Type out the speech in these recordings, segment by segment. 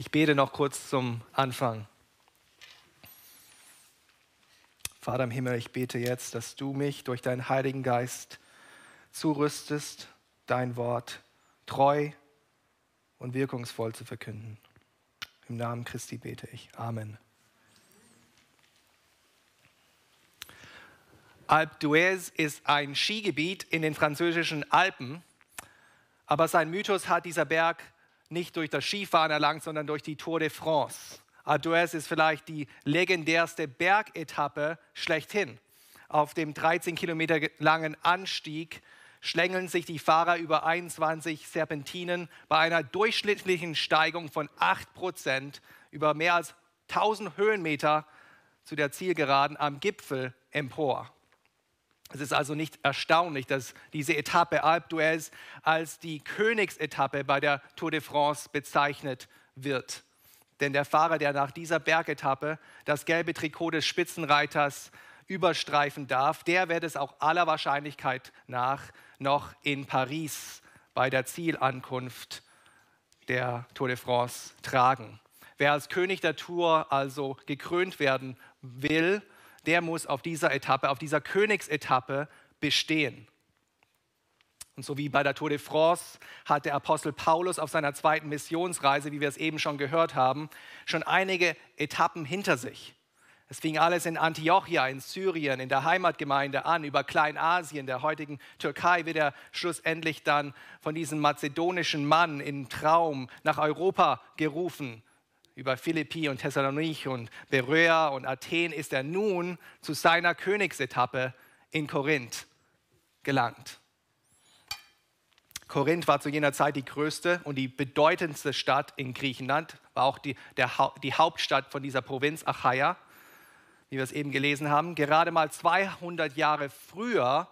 Ich bete noch kurz zum Anfang. Vater im Himmel, ich bete jetzt, dass du mich durch deinen Heiligen Geist zurüstest, dein Wort treu und wirkungsvoll zu verkünden. Im Namen Christi bete ich. Amen. Alpe d'Huez ist ein Skigebiet in den französischen Alpen, aber sein Mythos hat dieser Berg nicht durch das Skifahren erlangt, sondern durch die Tour de France. D'Huez ist vielleicht die legendärste Bergetappe schlechthin. Auf dem 13 Kilometer langen Anstieg schlängeln sich die Fahrer über 21 Serpentinen bei einer durchschnittlichen Steigung von 8 Prozent über mehr als 1000 Höhenmeter zu der Zielgeraden am Gipfel empor. Es ist also nicht erstaunlich, dass diese Etappe Alpe d'Huez als die Königsetappe bei der Tour de France bezeichnet wird. Denn der Fahrer, der nach dieser Bergetappe das gelbe Trikot des Spitzenreiters überstreifen darf, der wird es auch aller Wahrscheinlichkeit nach noch in Paris bei der Zielankunft der Tour de France tragen. Wer als König der Tour also gekrönt werden will, der muss auf dieser Etappe, auf dieser Königsetappe bestehen. Und so wie bei der Tour de France hat der Apostel Paulus auf seiner zweiten Missionsreise, wie wir es eben schon gehört haben, schon einige Etappen hinter sich. Es fing alles in Antiochia, in Syrien, in der Heimatgemeinde an. Über Kleinasien, der heutigen Türkei, wird er schlussendlich dann von diesem mazedonischen Mann in Traum nach Europa gerufen. Über Philippi und Thessalonich und Beröa und Athen ist er nun zu seiner Königsetappe in Korinth gelangt. Korinth war zu jener Zeit die größte und die bedeutendste Stadt in Griechenland, war auch die, der, die Hauptstadt von dieser Provinz Achaia wie wir es eben gelesen haben. Gerade mal 200 Jahre früher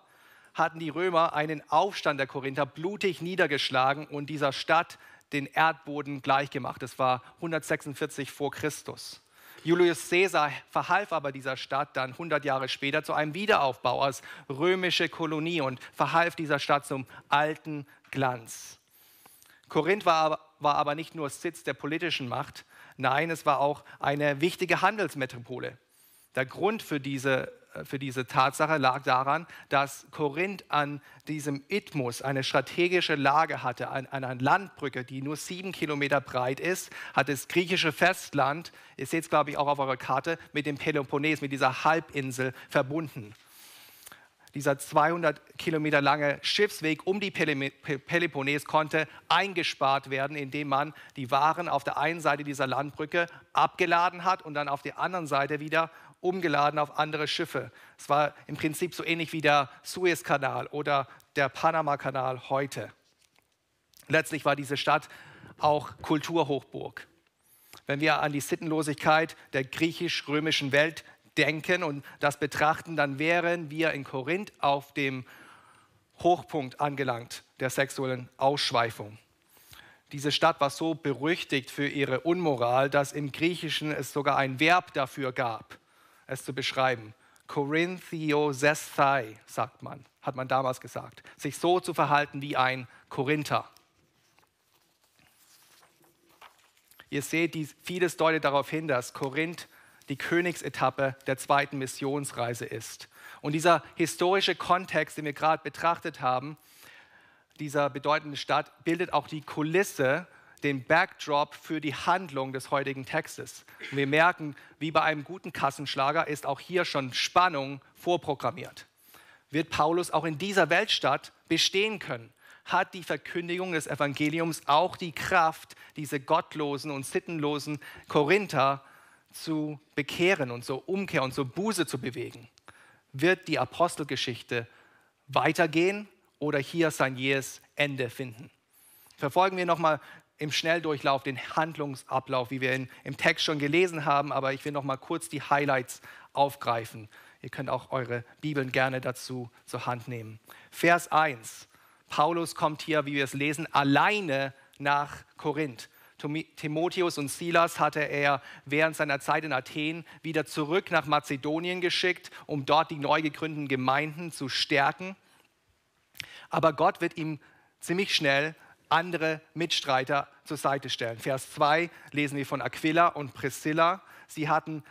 hatten die Römer einen Aufstand der Korinther blutig niedergeschlagen und dieser Stadt den Erdboden gleichgemacht. Das war 146 vor Christus. Julius Caesar verhalf aber dieser Stadt dann 100 Jahre später zu einem Wiederaufbau als römische Kolonie und verhalf dieser Stadt zum alten Glanz. Korinth war aber, war aber nicht nur Sitz der politischen Macht, nein, es war auch eine wichtige Handelsmetropole. Der Grund für diese, für diese Tatsache lag daran, dass Korinth an diesem Isthmus eine strategische Lage hatte, an, einer Landbrücke, die nur sieben Kilometer breit ist, hat das griechische Festland, ihr seht es glaube ich auch auf eurer Karte, mit dem Peloponnes, mit dieser Halbinsel verbunden. Dieser 200 Kilometer lange Schiffsweg um die Peloponnes konnte eingespart werden, indem man die Waren auf der einen Seite dieser Landbrücke abgeladen hat und dann auf der anderen Seite wieder umgeladen auf andere Schiffe. Es war im Prinzip so ähnlich wie der Suezkanal oder der Panamakanal heute. Letztlich war diese Stadt auch Kulturhochburg. Wenn wir an die Sittenlosigkeit der griechisch-römischen Welt denken und das betrachten, dann wären wir in Korinth auf dem Hochpunkt angelangt der sexuellen Ausschweifung. Diese Stadt war so berüchtigt für ihre Unmoral, dass im Griechischen es sogar ein Verb dafür gab es zu beschreiben. Korinthiosephai, sagt man, hat man damals gesagt. Sich so zu verhalten wie ein Korinther. Ihr seht, vieles deutet darauf hin, dass Korinth die Königsetappe der zweiten Missionsreise ist. Und dieser historische Kontext, den wir gerade betrachtet haben, dieser bedeutende Stadt, bildet auch die Kulisse den Backdrop für die Handlung des heutigen Textes. Und wir merken, wie bei einem guten Kassenschlager ist auch hier schon Spannung vorprogrammiert. Wird Paulus auch in dieser Weltstadt bestehen können? Hat die Verkündigung des Evangeliums auch die Kraft, diese gottlosen und sittenlosen Korinther zu bekehren und zur Umkehr und zur Buße zu bewegen? Wird die Apostelgeschichte weitergehen oder hier sein jähes Ende finden? Verfolgen wir nochmal im Schnelldurchlauf den Handlungsablauf, wie wir ihn im Text schon gelesen haben, aber ich will noch mal kurz die Highlights aufgreifen. Ihr könnt auch eure Bibeln gerne dazu zur Hand nehmen. Vers 1. Paulus kommt hier, wie wir es lesen, alleine nach Korinth. Timotheus und Silas hatte er während seiner Zeit in Athen wieder zurück nach Mazedonien geschickt, um dort die neu gegründeten Gemeinden zu stärken. Aber Gott wird ihm ziemlich schnell andere Mitstreiter zur Seite stellen. Vers 2 lesen wir von Aquila und Priscilla. Sie hatten,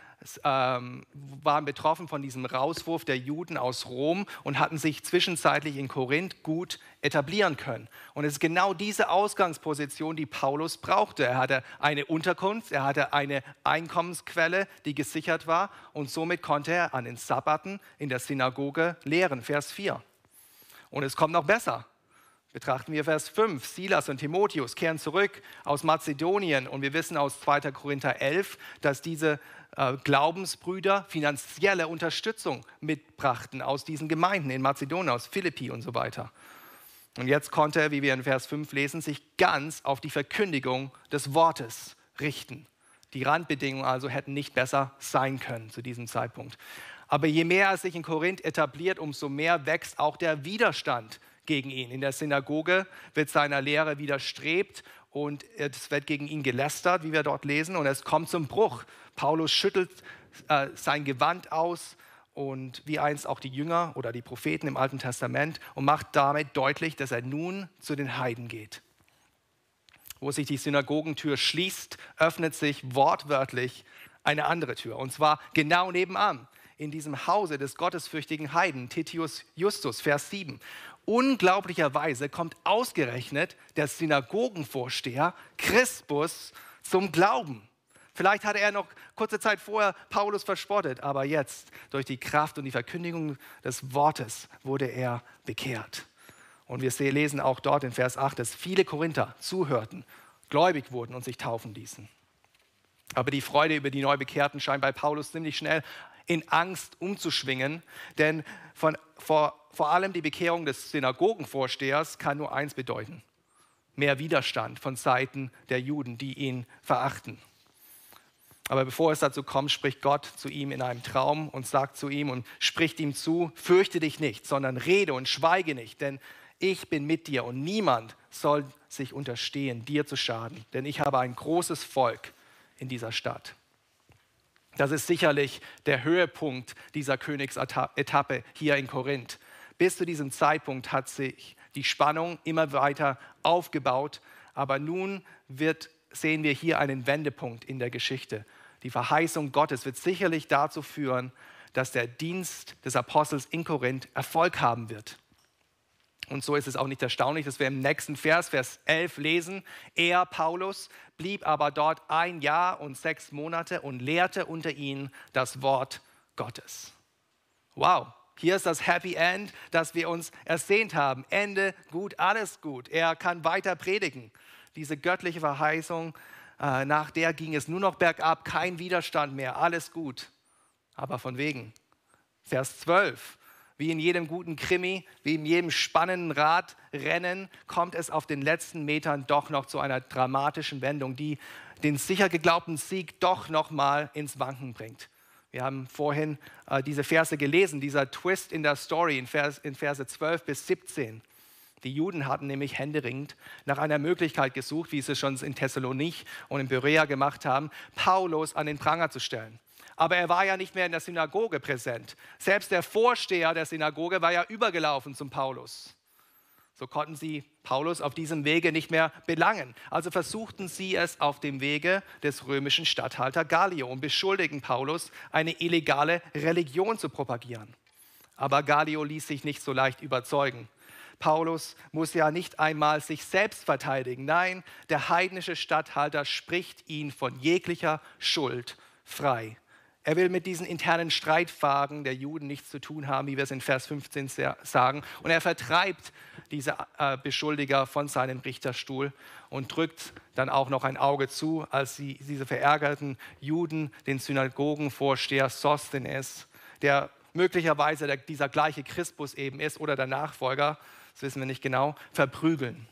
ähm, waren betroffen von diesem Rauswurf der Juden aus Rom und hatten sich zwischenzeitlich in Korinth gut etablieren können. Und es ist genau diese Ausgangsposition, die Paulus brauchte. Er hatte eine Unterkunft, er hatte eine Einkommensquelle, die gesichert war und somit konnte er an den Sabbaten in der Synagoge lehren. Vers 4. Und es kommt noch besser. Betrachten wir Vers 5. Silas und Timotheus kehren zurück aus Mazedonien und wir wissen aus 2. Korinther 11, dass diese äh, Glaubensbrüder finanzielle Unterstützung mitbrachten aus diesen Gemeinden in Mazedonien, aus Philippi und so weiter. Und jetzt konnte er, wie wir in Vers 5 lesen, sich ganz auf die Verkündigung des Wortes richten. Die Randbedingungen also hätten nicht besser sein können zu diesem Zeitpunkt. Aber je mehr er sich in Korinth etabliert, umso mehr wächst auch der Widerstand gegen ihn. In der Synagoge wird seiner Lehre widerstrebt und es wird gegen ihn gelästert, wie wir dort lesen, und es kommt zum Bruch. Paulus schüttelt äh, sein Gewand aus und wie einst auch die Jünger oder die Propheten im Alten Testament und macht damit deutlich, dass er nun zu den Heiden geht. Wo sich die Synagogentür schließt, öffnet sich wortwörtlich eine andere Tür, und zwar genau nebenan in diesem Hause des gottesfürchtigen Heiden, Titius Justus, Vers 7 unglaublicherweise kommt ausgerechnet der Synagogenvorsteher Crispus zum Glauben. Vielleicht hatte er noch kurze Zeit vorher Paulus verspottet, aber jetzt durch die Kraft und die Verkündigung des Wortes wurde er bekehrt. Und wir lesen auch dort in Vers 8, dass viele Korinther zuhörten, gläubig wurden und sich taufen ließen. Aber die Freude über die Neubekehrten scheint bei Paulus ziemlich schnell in Angst umzuschwingen, denn von, vor, vor allem die Bekehrung des Synagogenvorstehers kann nur eins bedeuten, mehr Widerstand von Seiten der Juden, die ihn verachten. Aber bevor es dazu kommt, spricht Gott zu ihm in einem Traum und sagt zu ihm und spricht ihm zu, fürchte dich nicht, sondern rede und schweige nicht, denn ich bin mit dir und niemand soll sich unterstehen, dir zu schaden, denn ich habe ein großes Volk in dieser Stadt. Das ist sicherlich der Höhepunkt dieser Königsetappe hier in Korinth. Bis zu diesem Zeitpunkt hat sich die Spannung immer weiter aufgebaut, aber nun wird, sehen wir hier einen Wendepunkt in der Geschichte. Die Verheißung Gottes wird sicherlich dazu führen, dass der Dienst des Apostels in Korinth Erfolg haben wird. Und so ist es auch nicht erstaunlich, dass wir im nächsten Vers, Vers 11 lesen, er, Paulus, blieb aber dort ein Jahr und sechs Monate und lehrte unter ihnen das Wort Gottes. Wow, hier ist das Happy End, das wir uns ersehnt haben. Ende gut, alles gut. Er kann weiter predigen. Diese göttliche Verheißung, äh, nach der ging es nur noch bergab, kein Widerstand mehr, alles gut. Aber von wegen. Vers 12 wie in jedem guten Krimi, wie in jedem spannenden Radrennen, kommt es auf den letzten Metern doch noch zu einer dramatischen Wendung, die den sicher geglaubten Sieg doch noch mal ins Wanken bringt. Wir haben vorhin äh, diese Verse gelesen, dieser Twist in der Story in, Vers, in Verse 12 bis 17. Die Juden hatten nämlich händeringend nach einer Möglichkeit gesucht, wie sie es schon in Thessalonich und in Berea gemacht haben, Paulus an den Pranger zu stellen aber er war ja nicht mehr in der Synagoge präsent. Selbst der Vorsteher der Synagoge war ja übergelaufen zum Paulus. So konnten sie Paulus auf diesem Wege nicht mehr belangen. Also versuchten sie es auf dem Wege des römischen Statthalter Gallio und beschuldigten Paulus, eine illegale Religion zu propagieren. Aber Gallio ließ sich nicht so leicht überzeugen. Paulus muss ja nicht einmal sich selbst verteidigen. Nein, der heidnische Statthalter spricht ihn von jeglicher Schuld frei. Er will mit diesen internen Streitfragen der Juden nichts zu tun haben, wie wir es in Vers 15 sagen. Und er vertreibt diese äh, Beschuldiger von seinem Richterstuhl und drückt dann auch noch ein Auge zu, als sie, diese verärgerten Juden den Synagogenvorsteher Sosthenes, der möglicherweise dieser gleiche Christus eben ist oder der Nachfolger, das wissen wir nicht genau, verprügeln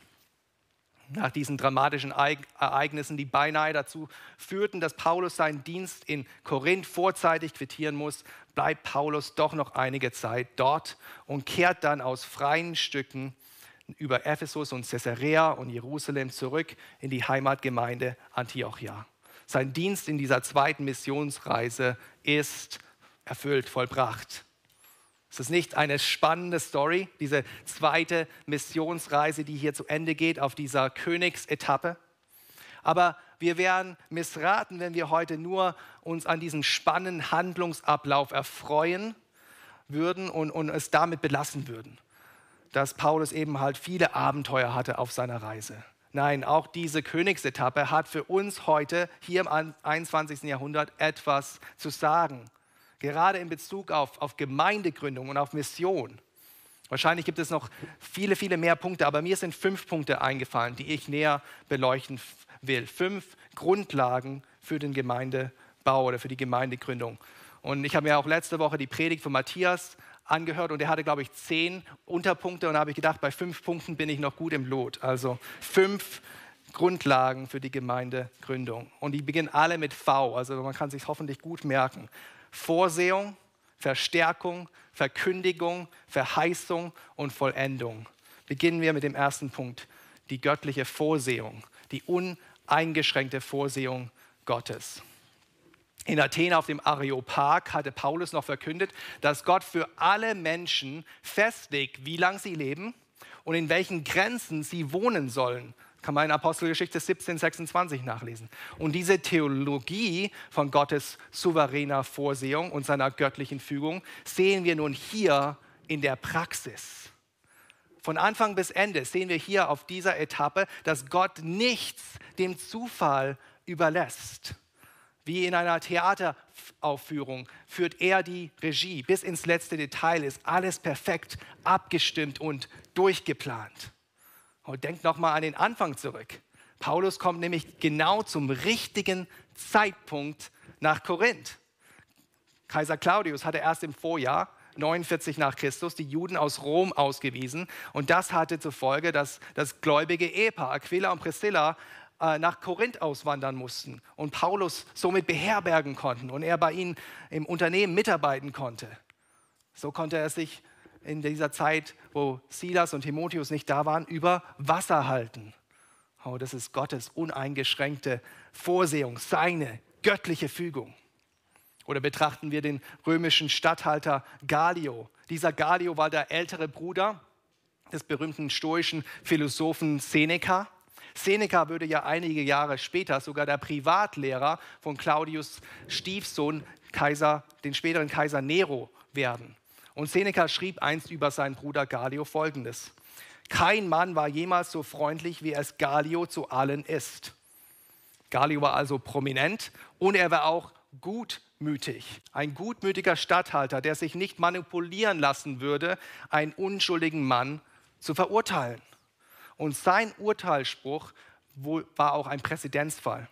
nach diesen dramatischen Ereignissen, die beinahe dazu führten, dass Paulus seinen Dienst in Korinth vorzeitig quittieren muss, bleibt Paulus doch noch einige Zeit dort und kehrt dann aus freien Stücken über Ephesus und Caesarea und Jerusalem zurück in die Heimatgemeinde Antiochia. Sein Dienst in dieser zweiten Missionsreise ist erfüllt, vollbracht. Es ist nicht eine spannende Story, diese zweite Missionsreise, die hier zu Ende geht auf dieser Königsetappe. Aber wir wären missraten, wenn wir heute nur uns an diesem spannenden Handlungsablauf erfreuen würden und, und es damit belassen würden, dass Paulus eben halt viele Abenteuer hatte auf seiner Reise. Nein, auch diese Königsetappe hat für uns heute hier im 21. Jahrhundert etwas zu sagen. Gerade in Bezug auf, auf Gemeindegründung und auf Mission. Wahrscheinlich gibt es noch viele, viele mehr Punkte, aber mir sind fünf Punkte eingefallen, die ich näher beleuchten will. Fünf Grundlagen für den Gemeindebau oder für die Gemeindegründung. Und ich habe mir auch letzte Woche die Predigt von Matthias angehört und er hatte, glaube ich, zehn Unterpunkte und da habe ich gedacht, bei fünf Punkten bin ich noch gut im Lot. Also fünf Grundlagen für die Gemeindegründung. Und die beginnen alle mit V, also man kann sich hoffentlich gut merken. Vorsehung, Verstärkung, Verkündigung, Verheißung und Vollendung. Beginnen wir mit dem ersten Punkt, die göttliche Vorsehung, die uneingeschränkte Vorsehung Gottes. In Athen auf dem Areopag hatte Paulus noch verkündet, dass Gott für alle Menschen festlegt, wie lange sie leben und in welchen Grenzen sie wohnen sollen. Kann man in Apostelgeschichte 17, 26 nachlesen. Und diese Theologie von Gottes souveräner Vorsehung und seiner göttlichen Fügung sehen wir nun hier in der Praxis. Von Anfang bis Ende sehen wir hier auf dieser Etappe, dass Gott nichts dem Zufall überlässt. Wie in einer Theateraufführung führt er die Regie. Bis ins letzte Detail ist alles perfekt abgestimmt und durchgeplant. Und denkt nochmal an den Anfang zurück. Paulus kommt nämlich genau zum richtigen Zeitpunkt nach Korinth. Kaiser Claudius hatte erst im Vorjahr 49 nach Christus die Juden aus Rom ausgewiesen. Und das hatte zur Folge, dass das gläubige Ehepaar Aquila und Priscilla äh, nach Korinth auswandern mussten und Paulus somit beherbergen konnten und er bei ihnen im Unternehmen mitarbeiten konnte. So konnte er sich in dieser Zeit, wo Silas und Timotheus nicht da waren, über Wasser halten. Oh, das ist Gottes uneingeschränkte Vorsehung, seine göttliche Fügung. Oder betrachten wir den römischen Statthalter Gallio. Dieser Gallio war der ältere Bruder des berühmten stoischen Philosophen Seneca. Seneca würde ja einige Jahre später sogar der Privatlehrer von Claudius Stiefsohn, Kaiser, den späteren Kaiser Nero werden. Und Seneca schrieb einst über seinen Bruder Gallio folgendes: Kein Mann war jemals so freundlich, wie es Gallio zu allen ist. Gallio war also prominent und er war auch gutmütig. Ein gutmütiger Statthalter, der sich nicht manipulieren lassen würde, einen unschuldigen Mann zu verurteilen. Und sein Urteilsspruch war auch ein Präzedenzfall,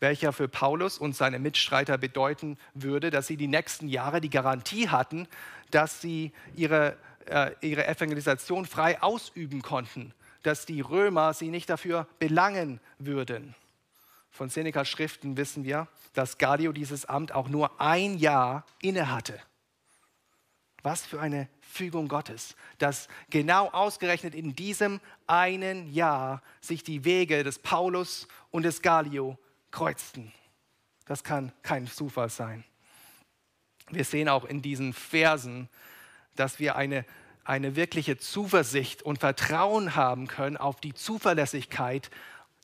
welcher für Paulus und seine Mitstreiter bedeuten würde, dass sie die nächsten Jahre die Garantie hatten, dass sie ihre, äh, ihre Evangelisation frei ausüben konnten, dass die Römer sie nicht dafür belangen würden. Von Senecas Schriften wissen wir, dass Gallio dieses Amt auch nur ein Jahr innehatte. Was für eine Fügung Gottes, dass genau ausgerechnet in diesem einen Jahr sich die Wege des Paulus und des Gallio kreuzten. Das kann kein Zufall sein. Wir sehen auch in diesen Versen, dass wir eine, eine wirkliche Zuversicht und Vertrauen haben können auf die Zuverlässigkeit,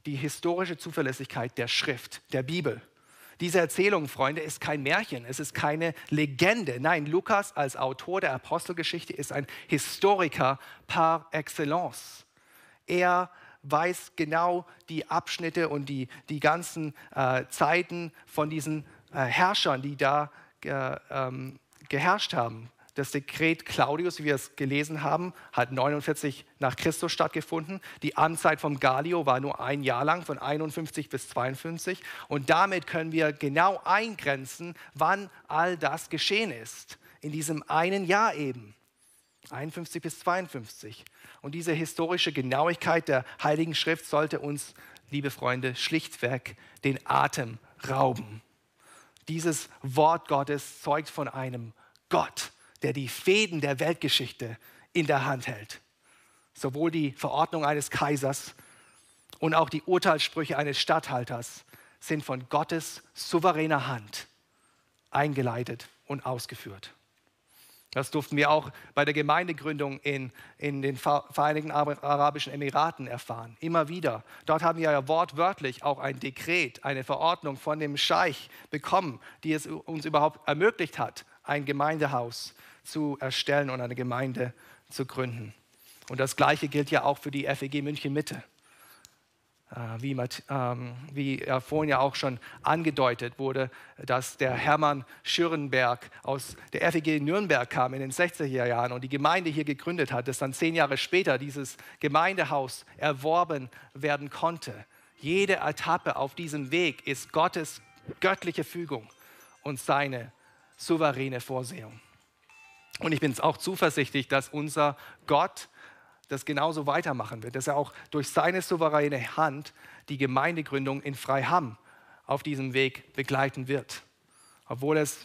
die historische Zuverlässigkeit der Schrift, der Bibel. Diese Erzählung, Freunde, ist kein Märchen, es ist keine Legende. Nein, Lukas als Autor der Apostelgeschichte ist ein Historiker par excellence. Er weiß genau die Abschnitte und die, die ganzen äh, Zeiten von diesen äh, Herrschern, die da äh, ähm, geherrscht haben. Das Dekret Claudius, wie wir es gelesen haben, hat 49 nach Christus stattgefunden. Die Amtszeit von Gallio war nur ein Jahr lang, von 51 bis 52. Und damit können wir genau eingrenzen, wann all das geschehen ist. In diesem einen Jahr eben. 51 bis 52. Und diese historische Genauigkeit der Heiligen Schrift sollte uns, liebe Freunde, schlichtweg den Atem rauben. Dieses Wort Gottes zeugt von einem Gott, der die Fäden der Weltgeschichte in der Hand hält. Sowohl die Verordnung eines Kaisers und auch die Urteilssprüche eines Statthalters sind von Gottes souveräner Hand eingeleitet und ausgeführt. Das durften wir auch bei der Gemeindegründung in, in den Vereinigten Arabischen Emiraten erfahren. Immer wieder. Dort haben wir ja wortwörtlich auch ein Dekret, eine Verordnung von dem Scheich bekommen, die es uns überhaupt ermöglicht hat, ein Gemeindehaus zu erstellen und eine Gemeinde zu gründen. Und das Gleiche gilt ja auch für die FEG München Mitte. Äh, wie, ähm, wie ja vorhin ja auch schon angedeutet wurde, dass der Hermann Schürenberg aus der FEG Nürnberg kam in den 60er Jahren und die Gemeinde hier gegründet hat, dass dann zehn Jahre später dieses Gemeindehaus erworben werden konnte. Jede Etappe auf diesem Weg ist Gottes göttliche Fügung und seine souveräne Vorsehung. Und ich bin auch zuversichtlich, dass unser Gott das genauso weitermachen wird, dass er auch durch seine souveräne Hand die Gemeindegründung in Freiham auf diesem Weg begleiten wird. Obwohl es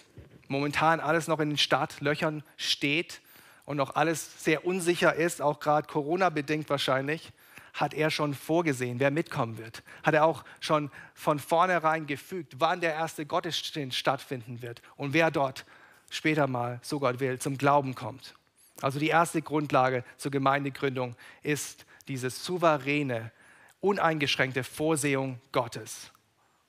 momentan alles noch in den Startlöchern steht und noch alles sehr unsicher ist, auch gerade Corona-bedingt wahrscheinlich, hat er schon vorgesehen, wer mitkommen wird. Hat er auch schon von vornherein gefügt, wann der erste Gottesdienst stattfinden wird und wer dort später mal, so Gott will, zum Glauben kommt. Also die erste Grundlage zur Gemeindegründung ist diese souveräne, uneingeschränkte Vorsehung Gottes.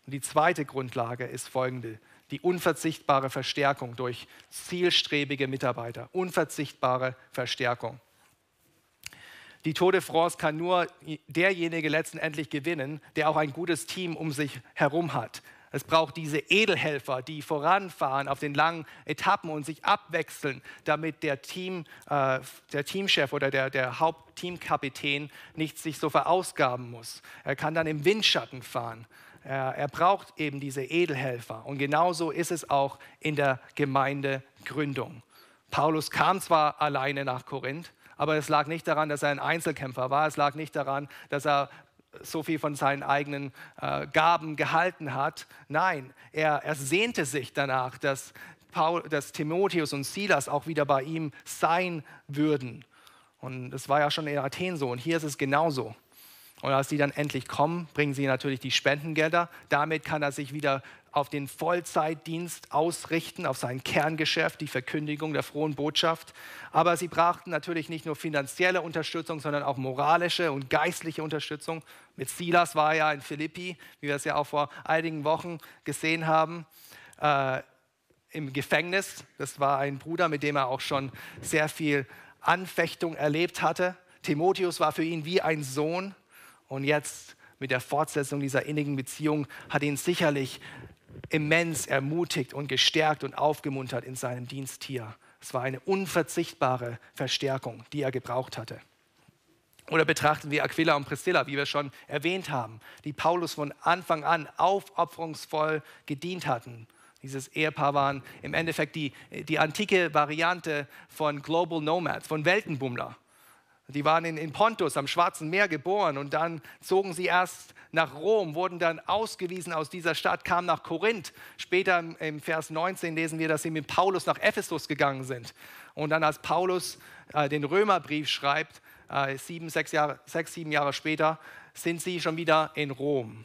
Und die zweite Grundlage ist folgende, die unverzichtbare Verstärkung durch zielstrebige Mitarbeiter. Unverzichtbare Verstärkung. Die Tour de France kann nur derjenige letztendlich gewinnen, der auch ein gutes Team um sich herum hat. Es braucht diese Edelhelfer, die voranfahren auf den langen Etappen und sich abwechseln, damit der, Team, äh, der Teamchef oder der, der Hauptteamkapitän nicht sich so verausgaben muss. Er kann dann im Windschatten fahren. Er, er braucht eben diese Edelhelfer. Und genauso ist es auch in der Gemeindegründung. Paulus kam zwar alleine nach Korinth, aber es lag nicht daran, dass er ein Einzelkämpfer war. Es lag nicht daran, dass er so viel von seinen eigenen äh, Gaben gehalten hat. Nein, er, er sehnte sich danach, dass, Paul, dass Timotheus und Silas auch wieder bei ihm sein würden. Und das war ja schon in Athen so und hier ist es genauso. Und als sie dann endlich kommen, bringen sie natürlich die Spendengelder. Damit kann er sich wieder auf den Vollzeitdienst ausrichten, auf sein Kerngeschäft, die Verkündigung der frohen Botschaft. Aber sie brachten natürlich nicht nur finanzielle Unterstützung, sondern auch moralische und geistliche Unterstützung. Mit Silas war er ja in Philippi, wie wir es ja auch vor einigen Wochen gesehen haben, äh, im Gefängnis. Das war ein Bruder, mit dem er auch schon sehr viel Anfechtung erlebt hatte. Timotheus war für ihn wie ein Sohn. Und jetzt mit der Fortsetzung dieser innigen Beziehung hat ihn sicherlich immens ermutigt und gestärkt und aufgemuntert in seinem Dienst hier. Es war eine unverzichtbare Verstärkung, die er gebraucht hatte. Oder betrachten wir Aquila und Priscilla, wie wir schon erwähnt haben, die Paulus von Anfang an aufopferungsvoll gedient hatten. Dieses Ehepaar waren im Endeffekt die, die antike Variante von Global Nomads, von Weltenbummler. Die waren in, in Pontus am Schwarzen Meer geboren und dann zogen sie erst nach Rom, wurden dann ausgewiesen aus dieser Stadt, kamen nach Korinth. Später im, Vers 19 lesen wir, dass sie mit Paulus nach Ephesus gegangen sind. Und dann, als Paulus äh, den Römerbrief schreibt, äh, sieben, sechs, Jahre, sechs, sieben Jahre später, sind sie schon wieder in Rom.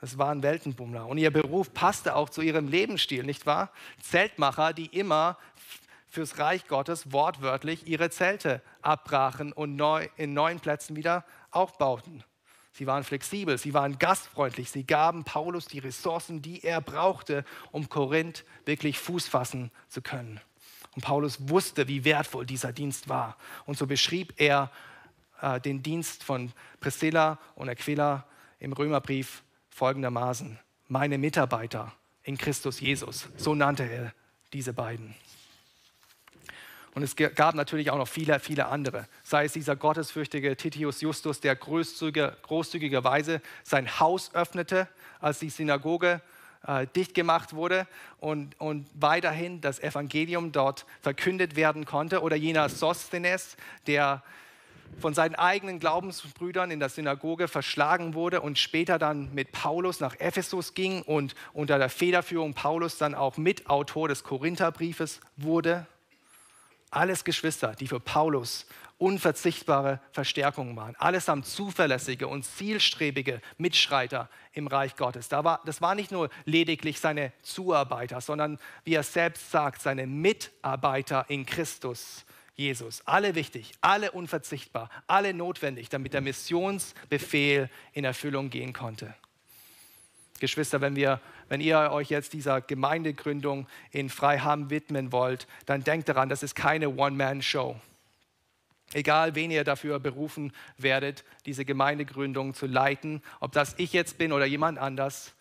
Das waren Weltenbummler. Und ihr Beruf passte auch zu ihrem Lebensstil, nicht wahr? Zeltmacher, die immer fürs Reich Gottes wortwörtlich ihre Zelte abbrachen und neu, in neuen Plätzen wieder aufbauten. Sie waren flexibel, sie waren gastfreundlich, sie gaben Paulus die Ressourcen, die er brauchte, um Korinth wirklich Fuß fassen zu können. Und Paulus wusste, wie wertvoll dieser Dienst war. Und so beschrieb er äh, den Dienst von Priscilla und Aquila im Römerbrief folgendermaßen. Meine Mitarbeiter in Christus Jesus. So nannte er diese beiden. Und es gab natürlich auch noch viele, viele andere. Sei es dieser gottesfürchtige Titius Justus, der großzügigerweise sein Haus öffnete, als die Synagoge äh, dicht gemacht wurde und, und weiterhin das Evangelium dort verkündet werden konnte. Oder jener Sosthenes, der von seinen eigenen Glaubensbrüdern in der Synagoge verschlagen wurde und später dann mit Paulus nach Ephesus ging und unter der Federführung Paulus dann auch Mitautor des Korintherbriefes wurde. Alles Geschwister, die für Paulus unverzichtbare Verstärkung waren. Allesamt zuverlässige und zielstrebige Mitschreiter im Reich Gottes. Da war, das war nicht nur lediglich seine Zuarbeiter, sondern, wie er selbst sagt, seine Mitarbeiter in Christus. Jesus. Alle wichtig, alle unverzichtbar, alle notwendig, damit der Missionsbefehl in Erfüllung gehen konnte. Geschwister, wenn, wir, wenn ihr euch jetzt dieser Gemeindegründung in Freiham widmen wollt, dann denkt daran, das ist keine One-Man-Show. Egal, wen ihr dafür berufen werdet, diese Gemeindegründung zu leiten, ob das ich jetzt bin oder jemand anders,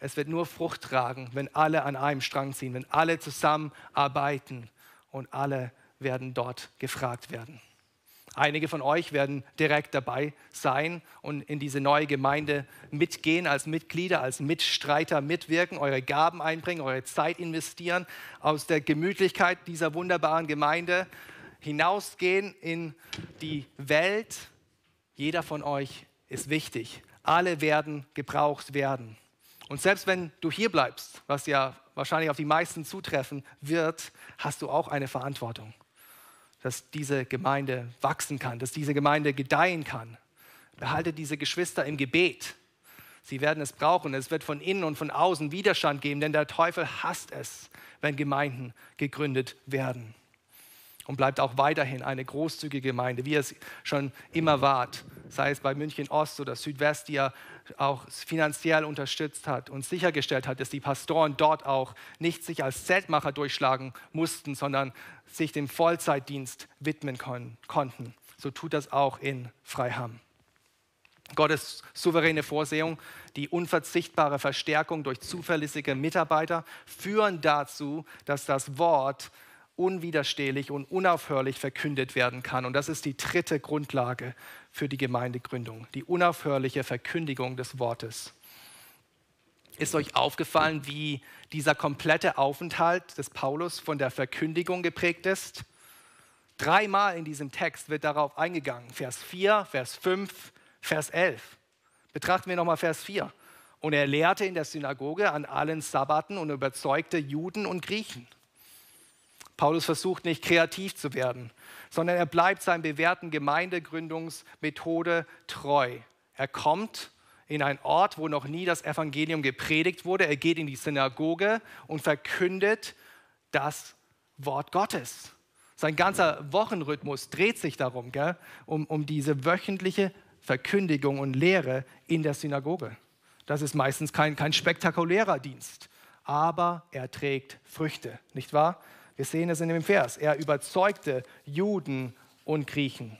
es wird nur Frucht tragen, wenn alle an einem Strang ziehen, wenn alle zusammenarbeiten und alle werden dort gefragt werden. Einige von euch werden direkt dabei sein und in diese neue Gemeinde mitgehen, als Mitglieder, als Mitstreiter mitwirken, eure Gaben einbringen, eure Zeit investieren, aus der Gemütlichkeit dieser wunderbaren Gemeinde hinausgehen in die Welt. Jeder von euch ist wichtig. Alle werden gebraucht werden. Und selbst wenn du hier bleibst, was ja wahrscheinlich auf die meisten zutreffen wird, hast du auch eine Verantwortung dass diese Gemeinde wachsen kann, dass diese Gemeinde gedeihen kann. Behalte diese Geschwister im Gebet. Sie werden es brauchen. Es wird von innen und von außen Widerstand geben, denn der Teufel hasst es, wenn Gemeinden gegründet werden. Und bleibt auch weiterhin eine großzügige Gemeinde, wie es schon immer wart, sei es bei München Ost oder Südwest, die ja auch finanziell unterstützt hat und sichergestellt hat, dass die Pastoren dort auch nicht sich als Zeltmacher durchschlagen mussten, sondern sich dem Vollzeitdienst widmen konnten. So tut das auch in Freiham. Gottes souveräne Vorsehung, die unverzichtbare Verstärkung durch zuverlässige Mitarbeiter führen dazu, dass das Wort unwiderstehlich und unaufhörlich verkündet werden kann. Und das ist die dritte Grundlage für die Gemeindegründung, die unaufhörliche Verkündigung des Wortes. Ist euch aufgefallen, wie dieser komplette Aufenthalt des Paulus von der Verkündigung geprägt ist? Dreimal in diesem Text wird darauf eingegangen. Vers 4, Vers 5, Vers 11. Betrachten wir nochmal Vers 4. Und er lehrte in der Synagoge an allen Sabbaten und überzeugte Juden und Griechen. Paulus versucht nicht kreativ zu werden, sondern er bleibt seinem bewährten Gemeindegründungsmethode treu. Er kommt in einen Ort, wo noch nie das Evangelium gepredigt wurde. Er geht in die Synagoge und verkündet das Wort Gottes. Sein ganzer Wochenrhythmus dreht sich darum, gell? Um, um diese wöchentliche Verkündigung und Lehre in der Synagoge. Das ist meistens kein, kein spektakulärer Dienst, aber er trägt Früchte, nicht wahr? Wir sehen es in dem Vers. Er überzeugte Juden und Griechen.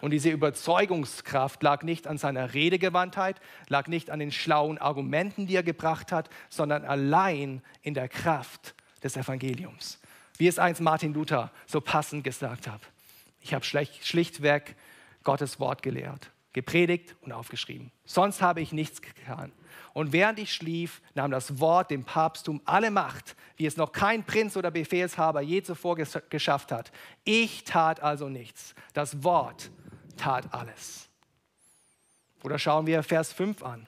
Und diese Überzeugungskraft lag nicht an seiner Redegewandtheit, lag nicht an den schlauen Argumenten, die er gebracht hat, sondern allein in der Kraft des Evangeliums. Wie es einst Martin Luther so passend gesagt hat. Ich habe schlichtweg Gottes Wort gelehrt, gepredigt und aufgeschrieben. Sonst habe ich nichts getan. Und während ich schlief, nahm das Wort dem Papsttum alle Macht, wie es noch kein Prinz oder Befehlshaber je zuvor geschafft hat. Ich tat also nichts. Das Wort tat alles. Oder schauen wir Vers 5 an.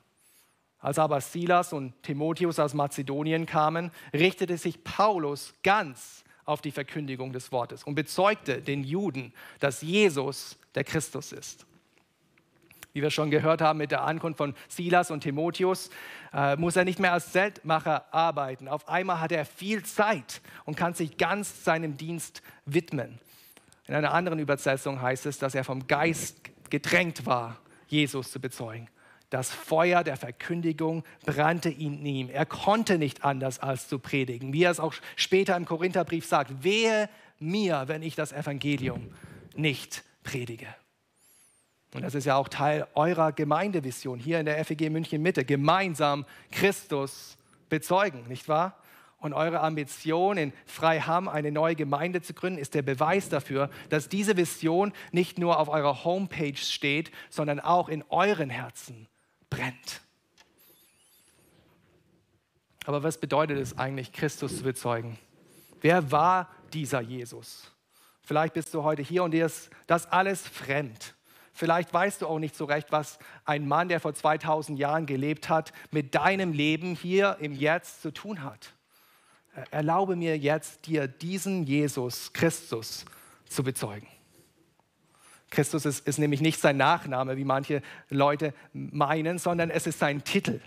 Als aber Silas und Timotheus aus Mazedonien kamen, richtete sich Paulus ganz auf die Verkündigung des Wortes und bezeugte den Juden, dass Jesus der Christus ist wie wir schon gehört haben mit der Ankunft von Silas und Timotheus, äh, muss er nicht mehr als Zeltmacher arbeiten. Auf einmal hat er viel Zeit und kann sich ganz seinem Dienst widmen. In einer anderen Übersetzung heißt es, dass er vom Geist gedrängt war, Jesus zu bezeugen. Das Feuer der Verkündigung brannte in ihm. Er konnte nicht anders als zu predigen. Wie er es auch später im Korintherbrief sagt, wehe mir, wenn ich das Evangelium nicht predige. Und das ist ja auch Teil eurer Gemeindevision hier in der FEG München Mitte, gemeinsam Christus bezeugen, nicht wahr? Und eure Ambition, in Freiham eine neue Gemeinde zu gründen, ist der Beweis dafür, dass diese Vision nicht nur auf eurer Homepage steht, sondern auch in euren Herzen brennt. Aber was bedeutet es eigentlich, Christus zu bezeugen? Wer war dieser Jesus? Vielleicht bist du heute hier und dir ist das alles fremd. Vielleicht weißt du auch nicht so recht, was ein Mann, der vor 2000 Jahren gelebt hat, mit deinem Leben hier im Jetzt zu tun hat. Erlaube mir jetzt, dir diesen Jesus Christus zu bezeugen. Christus ist, ist nämlich nicht sein Nachname, wie manche Leute meinen, sondern es ist sein Titel.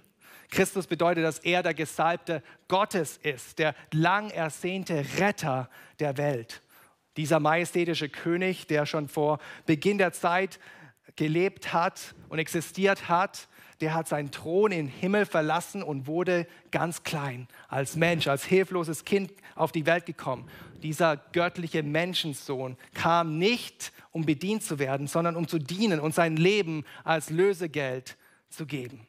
Christus bedeutet, dass er der Gesalbte Gottes ist, der lang ersehnte Retter der Welt. Dieser majestätische König, der schon vor Beginn der Zeit gelebt hat und existiert hat, der hat seinen Thron im Himmel verlassen und wurde ganz klein, als Mensch, als hilfloses Kind auf die Welt gekommen. Dieser göttliche Menschensohn kam nicht, um bedient zu werden, sondern um zu dienen und sein Leben als Lösegeld zu geben.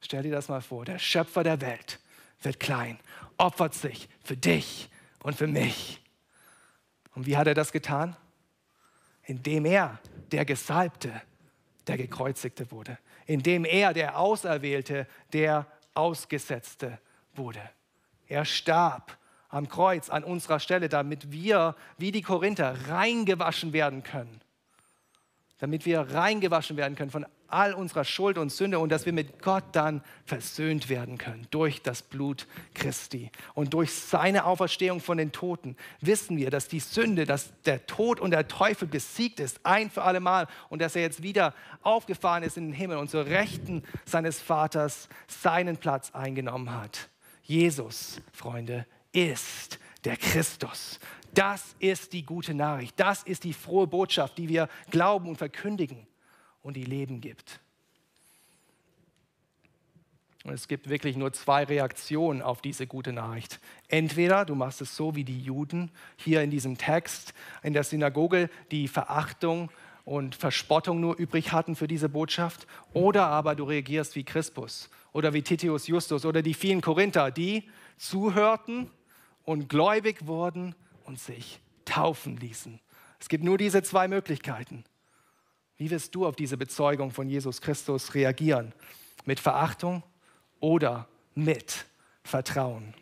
Stell dir das mal vor, der Schöpfer der Welt wird klein, opfert sich für dich und für mich. Und wie hat er das getan? Indem er, der Gesalbte, der Gekreuzigte wurde. Indem er, der Auserwählte, der Ausgesetzte wurde. Er starb am Kreuz an unserer Stelle, damit wir, wie die Korinther, reingewaschen werden können. Damit wir reingewaschen werden können von all unserer Schuld und Sünde und dass wir mit Gott dann versöhnt werden können durch das Blut Christi. Und durch seine Auferstehung von den Toten wissen wir, dass die Sünde, dass der Tod und der Teufel besiegt ist, ein für alle Mal und dass er jetzt wieder aufgefahren ist in den Himmel und zur Rechten seines Vaters seinen Platz eingenommen hat. Jesus, Freunde, ist der Christus. Das ist die gute Nachricht. Das ist die frohe Botschaft, die wir glauben und verkündigen und die Leben gibt. Und es gibt wirklich nur zwei Reaktionen auf diese gute Nachricht. Entweder du machst es so wie die Juden hier in diesem Text in der Synagoge, die Verachtung und Verspottung nur übrig hatten für diese Botschaft, oder aber du reagierst wie Crispus oder wie Titius Justus oder die vielen Korinther, die zuhörten und gläubig wurden und sich taufen ließen. Es gibt nur diese zwei Möglichkeiten. Wie wirst du auf diese Bezeugung von Jesus Christus reagieren? Mit Verachtung oder mit Vertrauen?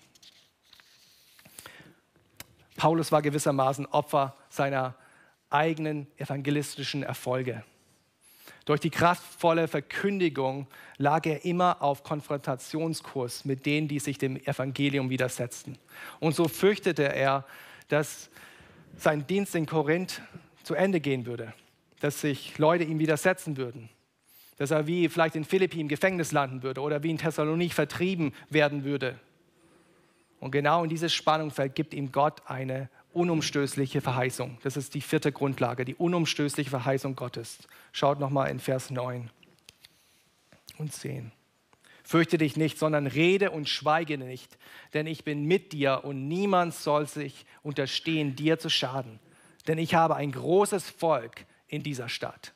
Paulus war gewissermaßen Opfer seiner eigenen evangelistischen Erfolge. Durch die kraftvolle Verkündigung lag er immer auf Konfrontationskurs mit denen, die sich dem Evangelium widersetzten. Und so fürchtete er, dass sein Dienst in Korinth zu Ende gehen würde dass sich Leute ihm widersetzen würden. Dass er wie vielleicht in Philippi im Gefängnis landen würde oder wie in Thessalonik vertrieben werden würde. Und genau in diese Spannung vergibt ihm Gott eine unumstößliche Verheißung. Das ist die vierte Grundlage, die unumstößliche Verheißung Gottes. Schaut nochmal in Vers 9 und 10. Fürchte dich nicht, sondern rede und schweige nicht, denn ich bin mit dir und niemand soll sich unterstehen, dir zu schaden. Denn ich habe ein großes Volk, in dieser Stadt.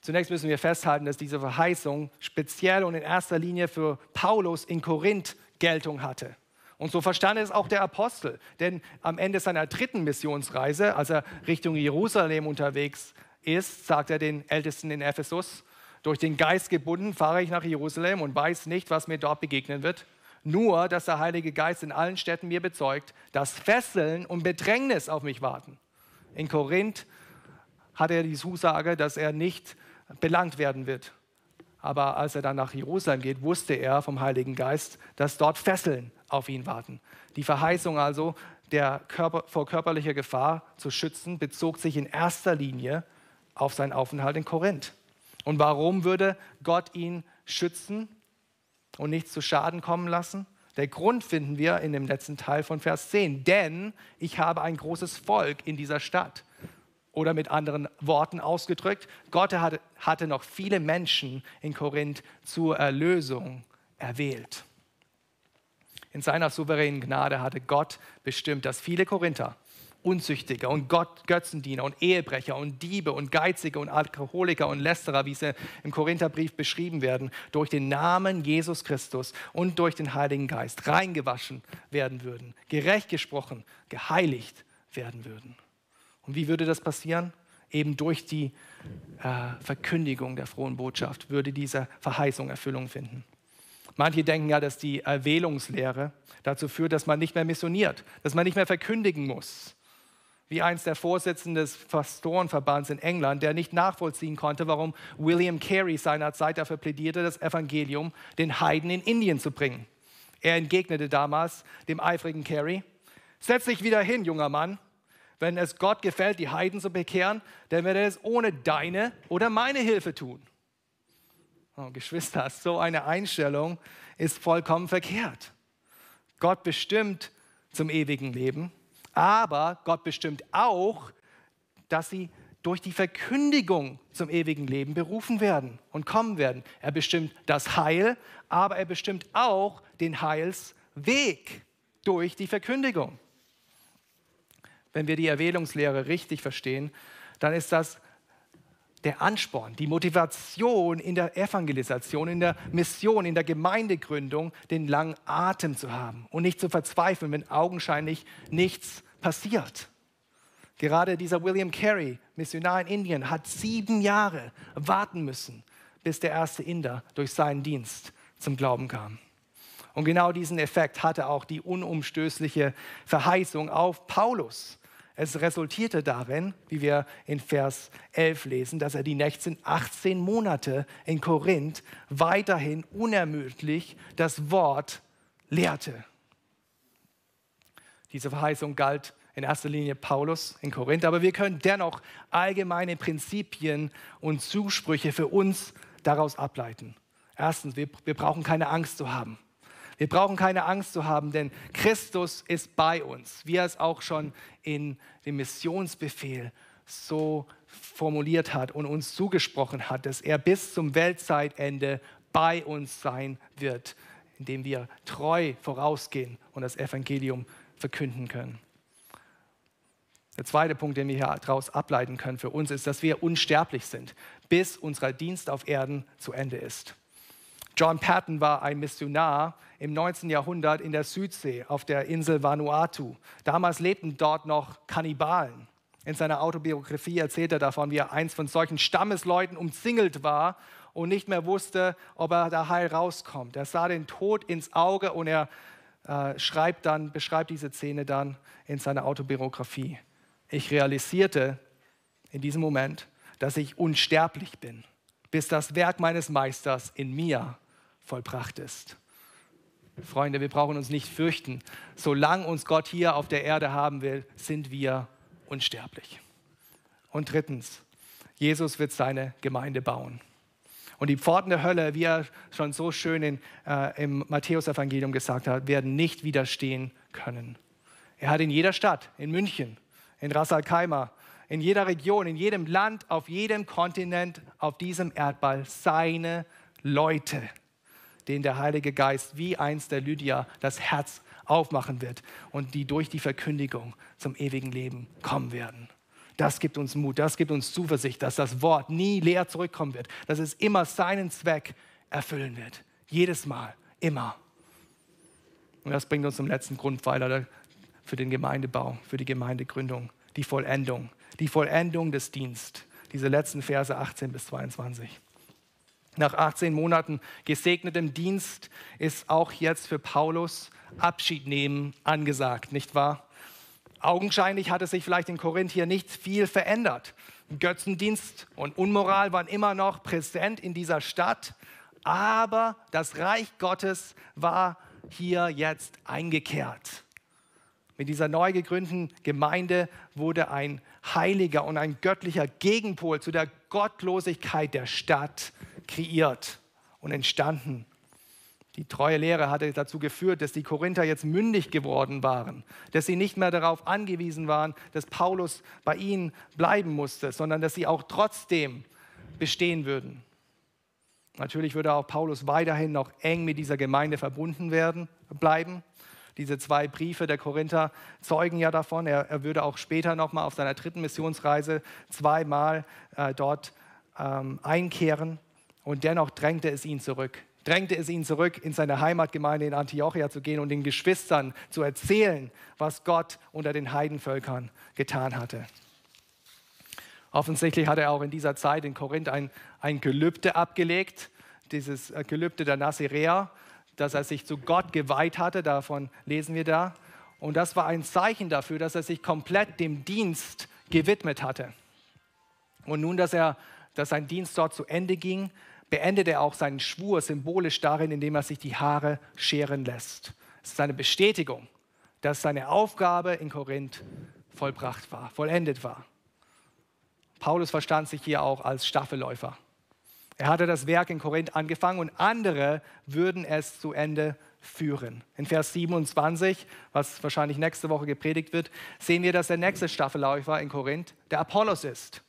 Zunächst müssen wir festhalten, dass diese Verheißung speziell und in erster Linie für Paulus in Korinth Geltung hatte. Und so verstand es auch der Apostel, denn am Ende seiner dritten Missionsreise, als er Richtung Jerusalem unterwegs ist, sagt er den Ältesten in Ephesus, durch den Geist gebunden fahre ich nach Jerusalem und weiß nicht, was mir dort begegnen wird. Nur, dass der Heilige Geist in allen Städten mir bezeugt, dass Fesseln und Bedrängnis auf mich warten. In Korinth hat er die Zusage, dass er nicht belangt werden wird. Aber als er dann nach Jerusalem geht, wusste er vom Heiligen Geist, dass dort Fesseln auf ihn warten. Die Verheißung also, der Körper, vor körperlicher Gefahr zu schützen, bezog sich in erster Linie auf seinen Aufenthalt in Korinth. Und warum würde Gott ihn schützen und nicht zu Schaden kommen lassen? Der Grund finden wir in dem letzten Teil von Vers 10. Denn ich habe ein großes Volk in dieser Stadt. Oder mit anderen Worten ausgedrückt, Gott hatte noch viele Menschen in Korinth zur Erlösung erwählt. In seiner souveränen Gnade hatte Gott bestimmt, dass viele Korinther Unzüchtige und Gott, Götzendiener und Ehebrecher und Diebe und Geizige und Alkoholiker und Lästerer, wie sie im Korintherbrief beschrieben werden, durch den Namen Jesus Christus und durch den Heiligen Geist reingewaschen werden würden, gerecht gesprochen, geheiligt werden würden. Und wie würde das passieren? Eben durch die äh, Verkündigung der frohen Botschaft würde diese Verheißung Erfüllung finden. Manche denken ja, dass die Erwählungslehre dazu führt, dass man nicht mehr missioniert, dass man nicht mehr verkündigen muss wie einst der Vorsitzende des Pastorenverbands in England, der nicht nachvollziehen konnte, warum William Carey seinerzeit dafür plädierte, das Evangelium den Heiden in Indien zu bringen. Er entgegnete damals dem eifrigen Carey, setz dich wieder hin, junger Mann. wenn es Gott gefällt, die Heiden zu bekehren, dann wird er es ohne deine oder meine Hilfe tun. Oh, Geschwister, so eine Einstellung ist vollkommen verkehrt. Gott bestimmt zum ewigen Leben, aber Gott bestimmt auch, dass sie durch die Verkündigung zum ewigen Leben berufen werden und kommen werden. Er bestimmt das Heil, aber er bestimmt auch den Heilsweg durch die Verkündigung. Wenn wir die Erwählungslehre richtig verstehen, dann ist das der Ansporn, die Motivation in der Evangelisation, in der Mission, in der Gemeindegründung, den langen Atem zu haben und nicht zu verzweifeln, wenn augenscheinlich nichts passiert. Gerade dieser William Carey, Missionar in Indien, hat sieben Jahre warten müssen, bis der erste Inder durch seinen Dienst zum Glauben kam. Und genau diesen Effekt hatte auch die unumstößliche Verheißung auf Paulus. Es resultierte darin, wie wir in Vers 11 lesen, dass er die nächsten 18 Monate in Korinth weiterhin unermüdlich das Wort lehrte. Diese Verheißung galt in erster Linie Paulus in Korinth, aber wir können dennoch allgemeine Prinzipien und Zusprüche für uns daraus ableiten. Erstens, wir, wir brauchen keine Angst zu haben. Wir brauchen keine Angst zu haben, denn Christus ist bei uns, wie er es auch schon in dem Missionsbefehl so formuliert hat und uns zugesprochen hat, dass er bis zum Weltzeitende bei uns sein wird, indem wir treu vorausgehen und das Evangelium verkünden können. Der zweite Punkt, den wir hier daraus ableiten können für uns, ist, dass wir unsterblich sind, bis unser Dienst auf Erden zu Ende ist. John Patton war ein Missionar im 19. Jahrhundert in der Südsee auf der Insel Vanuatu. Damals lebten dort noch Kannibalen. In seiner Autobiografie erzählt er davon, wie er einst von solchen Stammesleuten umzingelt war und nicht mehr wusste, ob er da heil rauskommt. Er sah den Tod ins Auge und er äh, schreibt dann, beschreibt diese Szene dann in seiner Autobiografie. Ich realisierte in diesem Moment, dass ich unsterblich bin, bis das Werk meines Meisters in mir vollbracht ist. Freunde, wir brauchen uns nicht fürchten. Solange uns Gott hier auf der Erde haben will, sind wir unsterblich. Und drittens, Jesus wird seine Gemeinde bauen. Und die Pforten der Hölle, wie er schon so schön in, äh, im Matthäusevangelium gesagt hat, werden nicht widerstehen können. Er hat in jeder Stadt, in München, in Ras Al Khaimah, in jeder Region, in jedem Land, auf jedem Kontinent, auf diesem Erdball seine Leute, denen der Heilige Geist wie einst der Lydia das Herz aufmachen wird und die durch die Verkündigung zum ewigen Leben kommen werden. Das gibt uns Mut, das gibt uns Zuversicht, dass das Wort nie leer zurückkommen wird, dass es immer seinen Zweck erfüllen wird. Jedes Mal, immer. Und das bringt uns zum letzten Grundpfeiler für den Gemeindebau, für die Gemeindegründung, die Vollendung, die Vollendung des Dienstes. Diese letzten Verse 18 bis 22. Nach 18 Monaten gesegnetem Dienst ist auch jetzt für Paulus Abschied nehmen angesagt, nicht wahr? Augenscheinlich hatte sich vielleicht in Korinth hier nicht viel verändert. Götzendienst und Unmoral waren immer noch präsent in dieser Stadt, aber das Reich Gottes war hier jetzt eingekehrt. Mit dieser neu gegründeten Gemeinde wurde ein heiliger und ein göttlicher Gegenpol zu der Gottlosigkeit der Stadt kreiert und entstanden. Die treue Lehre hatte dazu geführt, dass die Korinther jetzt mündig geworden waren, dass sie nicht mehr darauf angewiesen waren, dass Paulus bei ihnen bleiben musste, sondern dass sie auch trotzdem bestehen würden. Natürlich würde auch Paulus weiterhin noch eng mit dieser Gemeinde verbunden werden, bleiben. Diese zwei Briefe der Korinther zeugen ja davon. Er, er würde auch später nochmal auf seiner dritten Missionsreise zweimal äh, dort ähm, einkehren. Und dennoch drängte es ihn zurück. Drängte es ihn zurück, in seine Heimatgemeinde in Antiochia zu gehen und den Geschwistern zu erzählen, was Gott unter den Heidenvölkern getan hatte. Offensichtlich hat er auch in dieser Zeit in Korinth ein, ein Gelübde abgelegt, dieses äh, Gelübde der Naziräer, dass er sich zu Gott geweiht hatte, davon lesen wir da. Und das war ein Zeichen dafür, dass er sich komplett dem Dienst gewidmet hatte. Und nun, dass, er, dass sein Dienst dort zu Ende ging, beendet er auch seinen Schwur symbolisch darin, indem er sich die Haare scheren lässt. Es ist eine Bestätigung, dass seine Aufgabe in Korinth vollbracht war, vollendet war. Paulus verstand sich hier auch als Staffelläufer. Er hatte das Werk in Korinth angefangen und andere würden es zu Ende führen. In Vers 27, was wahrscheinlich nächste Woche gepredigt wird, sehen wir, dass der nächste Staffelläufer in Korinth der Apollos ist.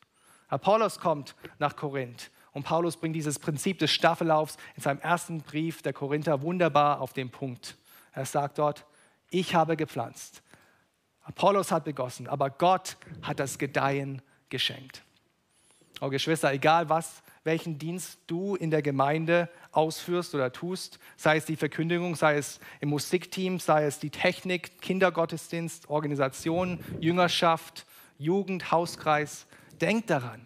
Apollos kommt nach Korinth und Paulus bringt dieses Prinzip des Staffellaufs in seinem ersten Brief der Korinther wunderbar auf den Punkt. Er sagt dort, ich habe gepflanzt, Apollos hat begossen, aber Gott hat das Gedeihen geschenkt. Oh Geschwister, egal was welchen Dienst du in der Gemeinde ausführst oder tust, sei es die Verkündigung, sei es im Musikteam, sei es die Technik, Kindergottesdienst, Organisation, Jüngerschaft, Jugend, Hauskreis. Denk daran,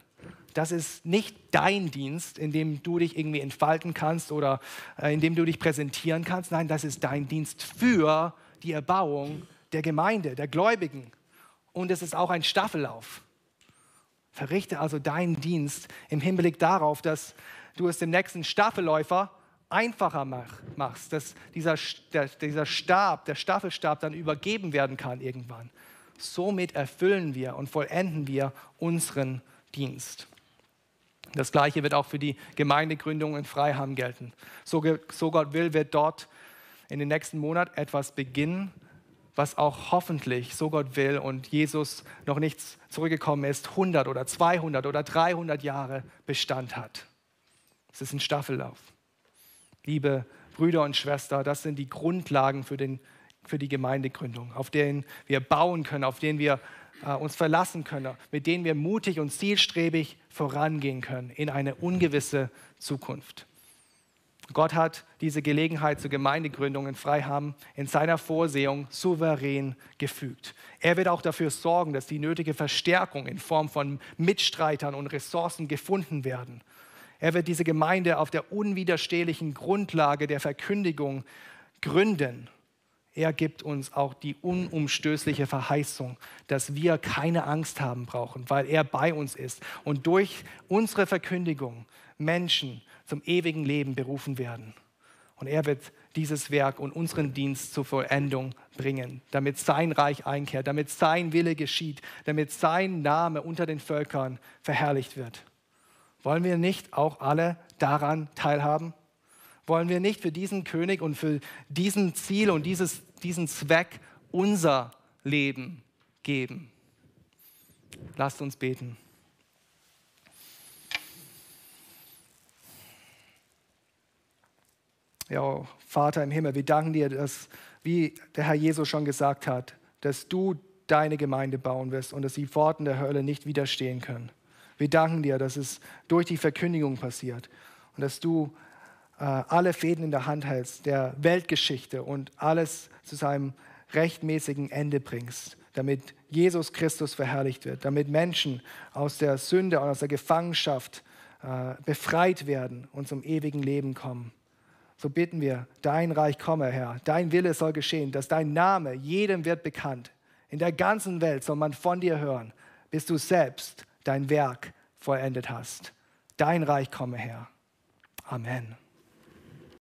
das ist nicht dein Dienst, in dem du dich irgendwie entfalten kannst oder äh, in dem du dich präsentieren kannst. Nein, das ist dein Dienst für die Erbauung der Gemeinde, der Gläubigen. Und es ist auch ein Staffellauf. Verrichte also deinen Dienst im Hinblick darauf, dass du es dem nächsten Staffelläufer einfacher machst, dass dieser, der, dieser Stab, der Staffelstab dann übergeben werden kann irgendwann. Somit erfüllen wir und vollenden wir unseren Dienst. Das Gleiche wird auch für die Gemeindegründung in Freiham gelten. So, so Gott will, wird dort in den nächsten Monat etwas beginnen, was auch hoffentlich, so Gott will und Jesus noch nichts zurückgekommen ist, 100 oder 200 oder 300 Jahre Bestand hat. Es ist ein Staffellauf. Liebe Brüder und Schwestern, das sind die Grundlagen für, den, für die Gemeindegründung, auf denen wir bauen können, auf denen wir äh, uns verlassen können, mit denen wir mutig und zielstrebig vorangehen können in eine ungewisse Zukunft. Gott hat diese Gelegenheit zur Gemeindegründung in Freiham in seiner Vorsehung souverän gefügt. Er wird auch dafür sorgen, dass die nötige Verstärkung in Form von Mitstreitern und Ressourcen gefunden werden. Er wird diese Gemeinde auf der unwiderstehlichen Grundlage der Verkündigung gründen. Er gibt uns auch die unumstößliche Verheißung, dass wir keine Angst haben brauchen, weil er bei uns ist und durch unsere Verkündigung Menschen zum ewigen Leben berufen werden. Und er wird dieses Werk und unseren Dienst zur Vollendung bringen, damit sein Reich einkehrt, damit sein Wille geschieht, damit sein Name unter den Völkern verherrlicht wird. Wollen wir nicht auch alle daran teilhaben? Wollen wir nicht für diesen König und für diesen Ziel und dieses, diesen Zweck unser Leben geben? Lasst uns beten. Ja, Vater im Himmel, wir danken dir, dass, wie der Herr Jesus schon gesagt hat, dass du deine Gemeinde bauen wirst und dass die Pforten der Hölle nicht widerstehen können. Wir danken dir, dass es durch die Verkündigung passiert und dass du äh, alle Fäden in der Hand hältst, der Weltgeschichte und alles zu seinem rechtmäßigen Ende bringst, damit Jesus Christus verherrlicht wird, damit Menschen aus der Sünde und aus der Gefangenschaft äh, befreit werden und zum ewigen Leben kommen. So bitten wir, dein Reich komme, Herr, dein Wille soll geschehen, dass dein Name jedem wird bekannt. In der ganzen Welt soll man von dir hören, bis du selbst dein Werk vollendet hast. Dein Reich komme, Herr. Amen.